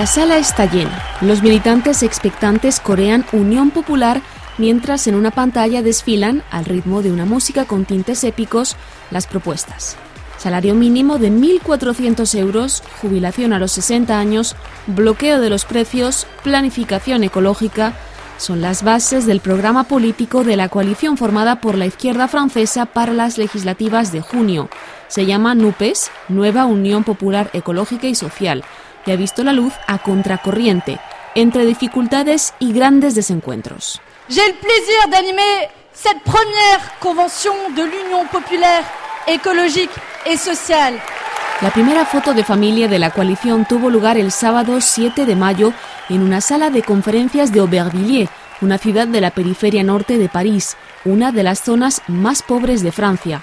La sala está llena. Los militantes expectantes corean Unión Popular mientras en una pantalla desfilan, al ritmo de una música con tintes épicos, las propuestas. Salario mínimo de 1.400 euros, jubilación a los 60 años, bloqueo de los precios, planificación ecológica, son las bases del programa político de la coalición formada por la izquierda francesa para las legislativas de junio. Se llama NUPES, Nueva Unión Popular Ecológica y Social, y ha visto la luz a contracorriente, entre dificultades y grandes desencuentros. J'ai le plaisir d'animer cette première convention de l'Union populaire écologique et sociale. La primera foto de familia de la coalición tuvo lugar el sábado 7 de mayo en una sala de conferencias de Aubervilliers, una ciudad de la periferia norte de París, una de las zonas más pobres de Francia.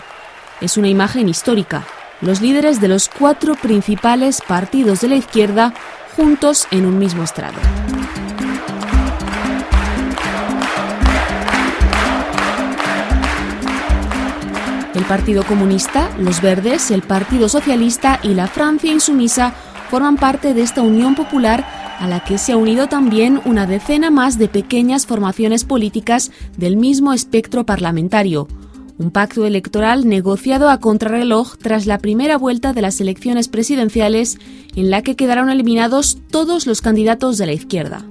Es una imagen histórica. Los líderes de los cuatro principales partidos de la izquierda juntos en un mismo estrado. El Partido Comunista, los Verdes, el Partido Socialista y la Francia Insumisa forman parte de esta Unión Popular a la que se ha unido también una decena más de pequeñas formaciones políticas del mismo espectro parlamentario. Un pacto electoral negociado a contrarreloj tras la primera vuelta de las elecciones presidenciales en la que quedaron eliminados todos los candidatos de la izquierda.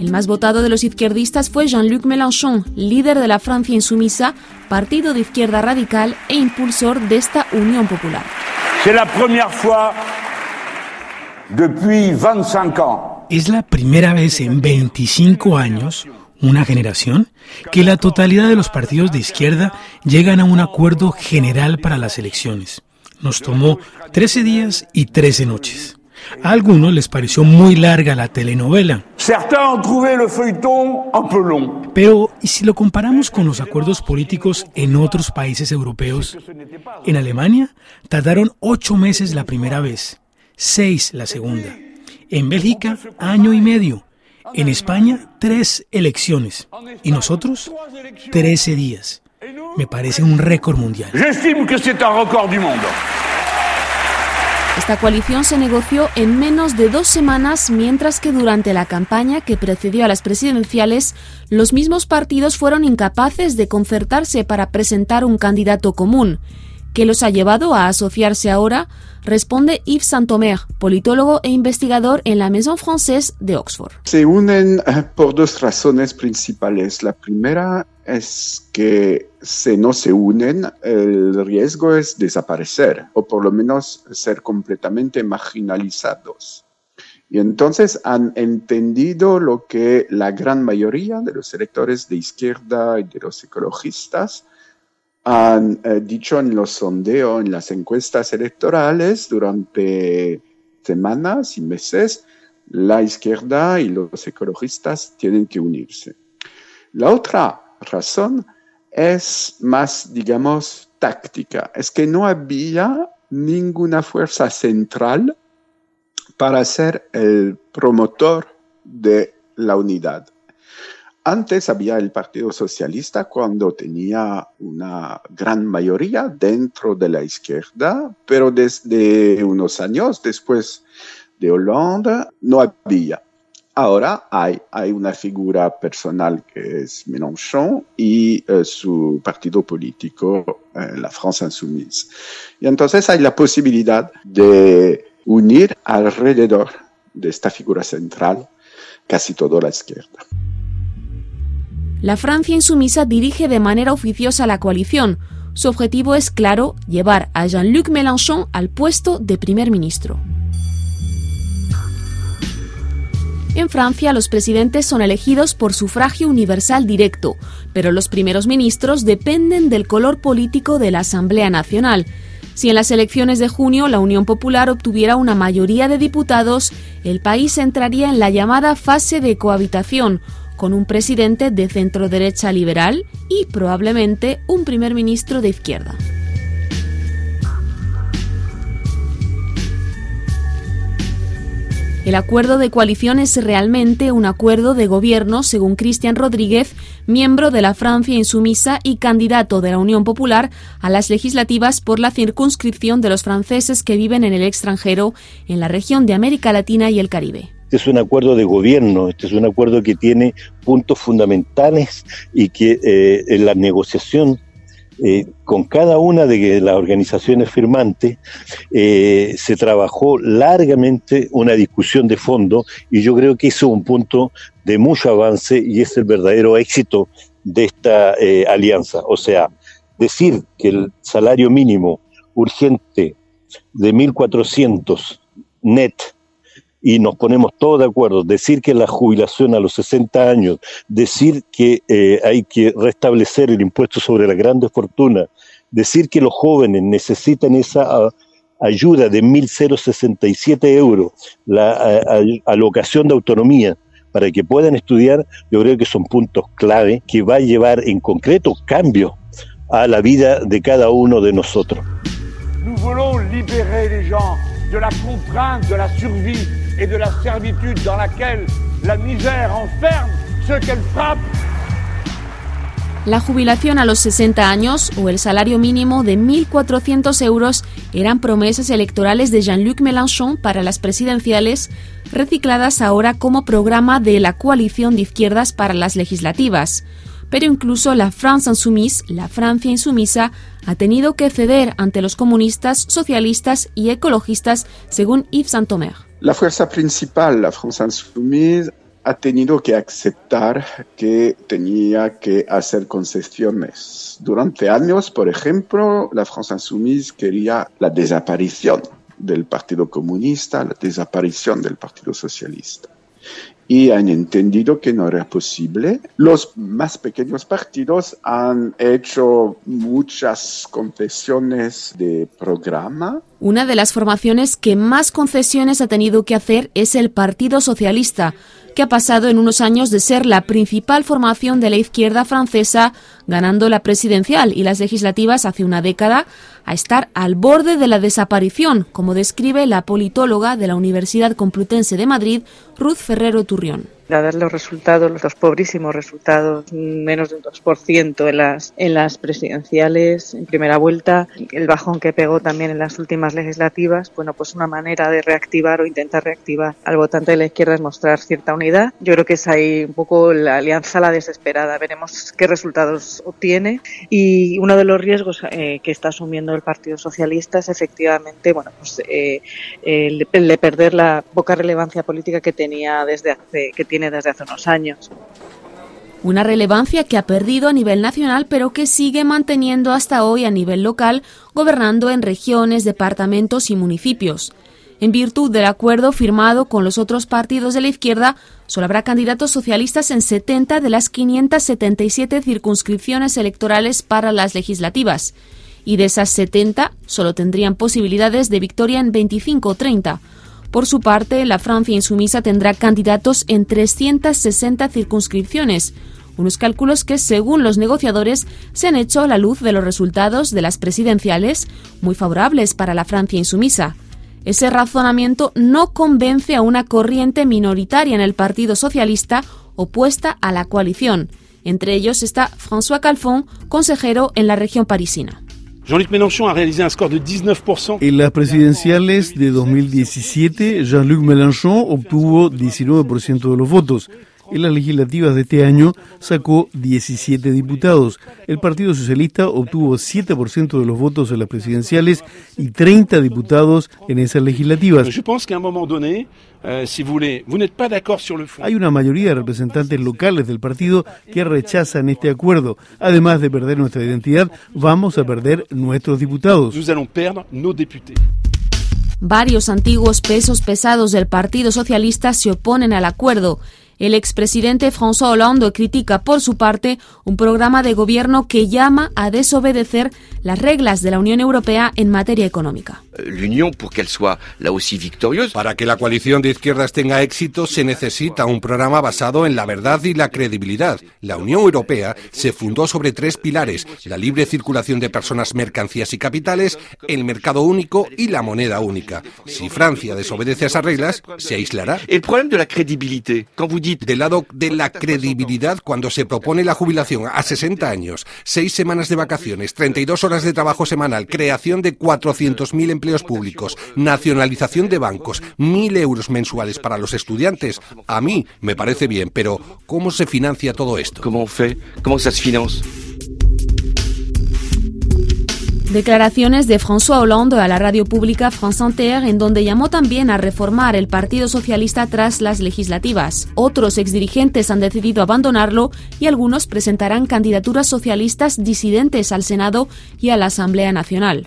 El más votado de los izquierdistas fue Jean-Luc Mélenchon, líder de la Francia Insumisa, partido de izquierda radical e impulsor de esta Unión Popular. Es la primera vez en 25 años, una generación, que la totalidad de los partidos de izquierda llegan a un acuerdo general para las elecciones. Nos tomó 13 días y 13 noches. A algunos les pareció muy larga la telenovela. Pero, ¿y si lo comparamos con los acuerdos políticos en otros países europeos? En Alemania tardaron ocho meses la primera vez, seis la segunda. En Bélgica, año y medio. En España, tres elecciones. Y nosotros, trece días. Me parece un récord mundial. Esta coalición se negoció en menos de dos semanas, mientras que durante la campaña que precedió a las presidenciales, los mismos partidos fueron incapaces de concertarse para presentar un candidato común. ¿Qué los ha llevado a asociarse ahora? Responde Yves Saint-Omer, politólogo e investigador en la Maison Française de Oxford. Se unen eh, por dos razones principales. La primera es que si no se unen, el riesgo es desaparecer o por lo menos ser completamente marginalizados. Y entonces han entendido lo que la gran mayoría de los electores de izquierda y de los ecologistas han eh, dicho en los sondeos, en las encuestas electorales durante semanas y meses, la izquierda y los ecologistas tienen que unirse. La otra razón es más, digamos, táctica. Es que no había ninguna fuerza central para ser el promotor de la unidad. Antes había el Partido Socialista cuando tenía una gran mayoría dentro de la izquierda, pero desde unos años después de Hollande no había. Ahora hay, hay una figura personal que es Mélenchon y eh, su partido político, eh, la France Insoumise. Y entonces hay la posibilidad de unir alrededor de esta figura central casi toda la izquierda. La Francia Insumisa dirige de manera oficiosa la coalición. Su objetivo es claro, llevar a Jean-Luc Mélenchon al puesto de primer ministro. En Francia, los presidentes son elegidos por sufragio universal directo, pero los primeros ministros dependen del color político de la Asamblea Nacional. Si en las elecciones de junio la Unión Popular obtuviera una mayoría de diputados, el país entraría en la llamada fase de cohabitación, con un presidente de centro derecha liberal y probablemente un primer ministro de izquierda. El acuerdo de coalición es realmente un acuerdo de gobierno, según Cristian Rodríguez, miembro de la Francia insumisa y candidato de la Unión Popular a las legislativas por la circunscripción de los franceses que viven en el extranjero en la región de América Latina y el Caribe. Este es un acuerdo de gobierno, este es un acuerdo que tiene puntos fundamentales y que eh, en la negociación eh, con cada una de las organizaciones firmantes eh, se trabajó largamente una discusión de fondo y yo creo que es un punto de mucho avance y es el verdadero éxito de esta alianza. O sea, decir que el salario mínimo urgente de 1.400 net y nos ponemos todos de acuerdo, decir que la jubilación a los 60 años, decir que eh, hay que restablecer el impuesto sobre la grandes fortunas, decir que los jóvenes necesitan esa ah, ayuda de 1.067 euros, la alocación de autonomía para que puedan estudiar, yo creo que son puntos clave que va a llevar en concreto cambio a la vida de cada uno de nosotros. Et de la servitude dans laquelle la misère enferme ceux qu'elle frappe. La jubilación a los 60 años o el salario mínimo de 1.400 euros eran promesas electorales de Jean-Luc Mélenchon para las presidenciales, recicladas ahora como programa de la coalición de izquierdas para las legislativas pero incluso la France Insoumise, la Francia insumisa, ha tenido que ceder ante los comunistas, socialistas y ecologistas, según Yves Saint-Omer. La fuerza principal, la France Insoumise, ha tenido que aceptar que tenía que hacer concesiones. Durante años, por ejemplo, la France Insoumise quería la desaparición del Partido Comunista, la desaparición del Partido Socialista y han entendido que no era posible. Los más pequeños partidos han hecho muchas concesiones de programa. Una de las formaciones que más concesiones ha tenido que hacer es el Partido Socialista, que ha pasado en unos años de ser la principal formación de la izquierda francesa, ganando la presidencial y las legislativas hace una década, a estar al borde de la desaparición, como describe la politóloga de la Universidad Complutense de Madrid, Ruth Ferrero Turrión a ver los resultados, los pobrísimos resultados, menos de un 2% en las, en las presidenciales en primera vuelta, el bajón que pegó también en las últimas legislativas, bueno, pues una manera de reactivar o intentar reactivar al votante de la izquierda es mostrar cierta unidad. Yo creo que es ahí un poco la alianza la desesperada, veremos qué resultados obtiene y uno de los riesgos eh, que está asumiendo el Partido Socialista es efectivamente, bueno, pues eh, de perder la poca relevancia política que tenía desde hace, que tiene desde hace unos años. Una relevancia que ha perdido a nivel nacional, pero que sigue manteniendo hasta hoy a nivel local, gobernando en regiones, departamentos y municipios. En virtud del acuerdo firmado con los otros partidos de la izquierda, solo habrá candidatos socialistas en 70 de las 577 circunscripciones electorales para las legislativas. Y de esas 70, solo tendrían posibilidades de victoria en 25 o 30. Por su parte, la Francia insumisa tendrá candidatos en 360 circunscripciones, unos cálculos que, según los negociadores, se han hecho a la luz de los resultados de las presidenciales, muy favorables para la Francia insumisa. Ese razonamiento no convence a una corriente minoritaria en el Partido Socialista opuesta a la coalición. Entre ellos está François Calfon, consejero en la región parisina. Jean-Luc Mélenchon a réalisé un score de 19%. En las presidenciales de 2017, Jean-Luc Mélenchon obtuvo 19% de los votos. En las legislativas de este año sacó 17 diputados. El Partido Socialista obtuvo 7% de los votos en las presidenciales y 30 diputados en esas legislativas. Hay una mayoría de representantes locales del partido que rechazan este acuerdo. Además de perder nuestra identidad, vamos a perder nuestros diputados. Varios antiguos pesos pesados del Partido Socialista se oponen al acuerdo. El expresidente François Hollande critica, por su parte, un programa de gobierno que llama a desobedecer las reglas de la Unión Europea en materia económica. Para que la coalición de izquierdas tenga éxito se necesita un programa basado en la verdad y la credibilidad. La Unión Europea se fundó sobre tres pilares, la libre circulación de personas, mercancías y capitales, el mercado único y la moneda única. Si Francia desobedece a esas reglas, se aislará. El problema de la credibilidad, del lado de la credibilidad, cuando se propone la jubilación a 60 años, seis semanas de vacaciones, 32 horas de trabajo semanal, creación de 400.000 empleos públicos, nacionalización de bancos, 1.000 euros mensuales para los estudiantes, a mí me parece bien, pero ¿cómo se financia todo esto? ¿Cómo se financia? Declaraciones de François Hollande a la radio pública France Inter, en donde llamó también a reformar el Partido Socialista tras las legislativas. Otros exdirigentes han decidido abandonarlo y algunos presentarán candidaturas socialistas disidentes al Senado y a la Asamblea Nacional.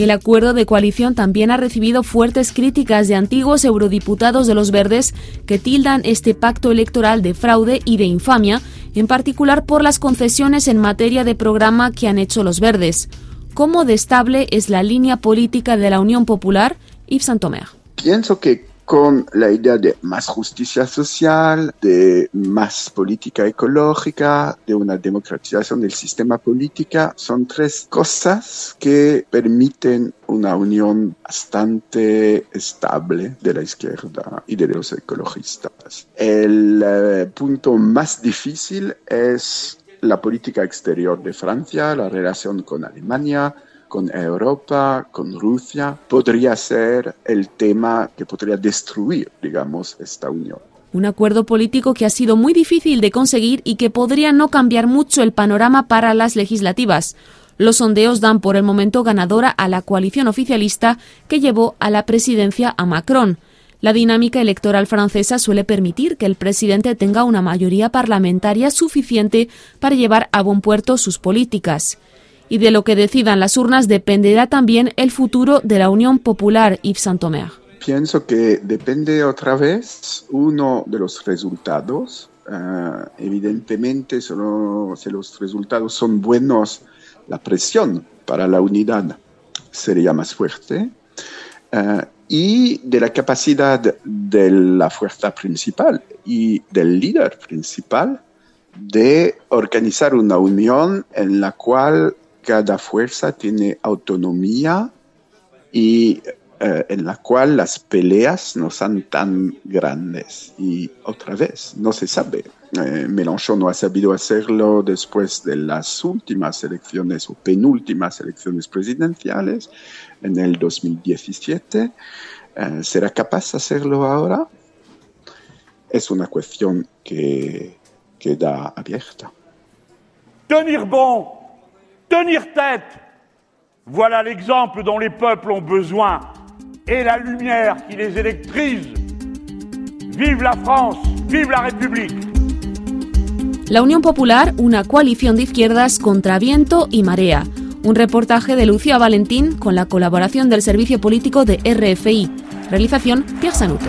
El acuerdo de coalición también ha recibido fuertes críticas de antiguos eurodiputados de los Verdes que tildan este pacto electoral de fraude y de infamia, en particular por las concesiones en materia de programa que han hecho los Verdes. ¿Cómo de estable es la línea política de la Unión Popular? Yves Santomer. Pienso que con la idea de más justicia social, de más política ecológica, de una democratización del sistema político, son tres cosas que permiten una unión bastante estable de la izquierda y de los ecologistas. El eh, punto más difícil es la política exterior de Francia, la relación con Alemania, con Europa, con Rusia, podría ser el tema que podría destruir, digamos, esta unión. Un acuerdo político que ha sido muy difícil de conseguir y que podría no cambiar mucho el panorama para las legislativas. Los sondeos dan por el momento ganadora a la coalición oficialista que llevó a la presidencia a Macron. La dinámica electoral francesa suele permitir que el presidente tenga una mayoría parlamentaria suficiente para llevar a buen puerto sus políticas y de lo que decidan las urnas dependerá también el futuro de la Unión Popular, Yves Saint-Omer. Pienso que depende otra vez uno de los resultados. Ah, evidentemente, solo si los resultados son buenos, la presión para la unidad sería más fuerte. Ah, y de la capacidad de la fuerza principal y del líder principal de organizar una unión en la cual cada fuerza tiene autonomía y eh, en la cual las peleas no son tan grandes. Y otra vez, no se sabe. Eh, Mélenchon no ha sabido hacerlo después de las últimas elecciones o penúltimas elecciones presidenciales en el 2017. Eh, ¿Será capaz de hacerlo ahora? Es una cuestión que queda abierta. Tenir bon tenir tête. Voilà l'exemple dont les peuples ont besoin et la lumière qui les électrise. Vive la France, vive la République. La Unión Popular, una coalición de izquierdas contra viento y marea. Un reportaje de Lucia Valentín con la colaboración del Servicio Político de RFI. Realización Pierre Sanuto.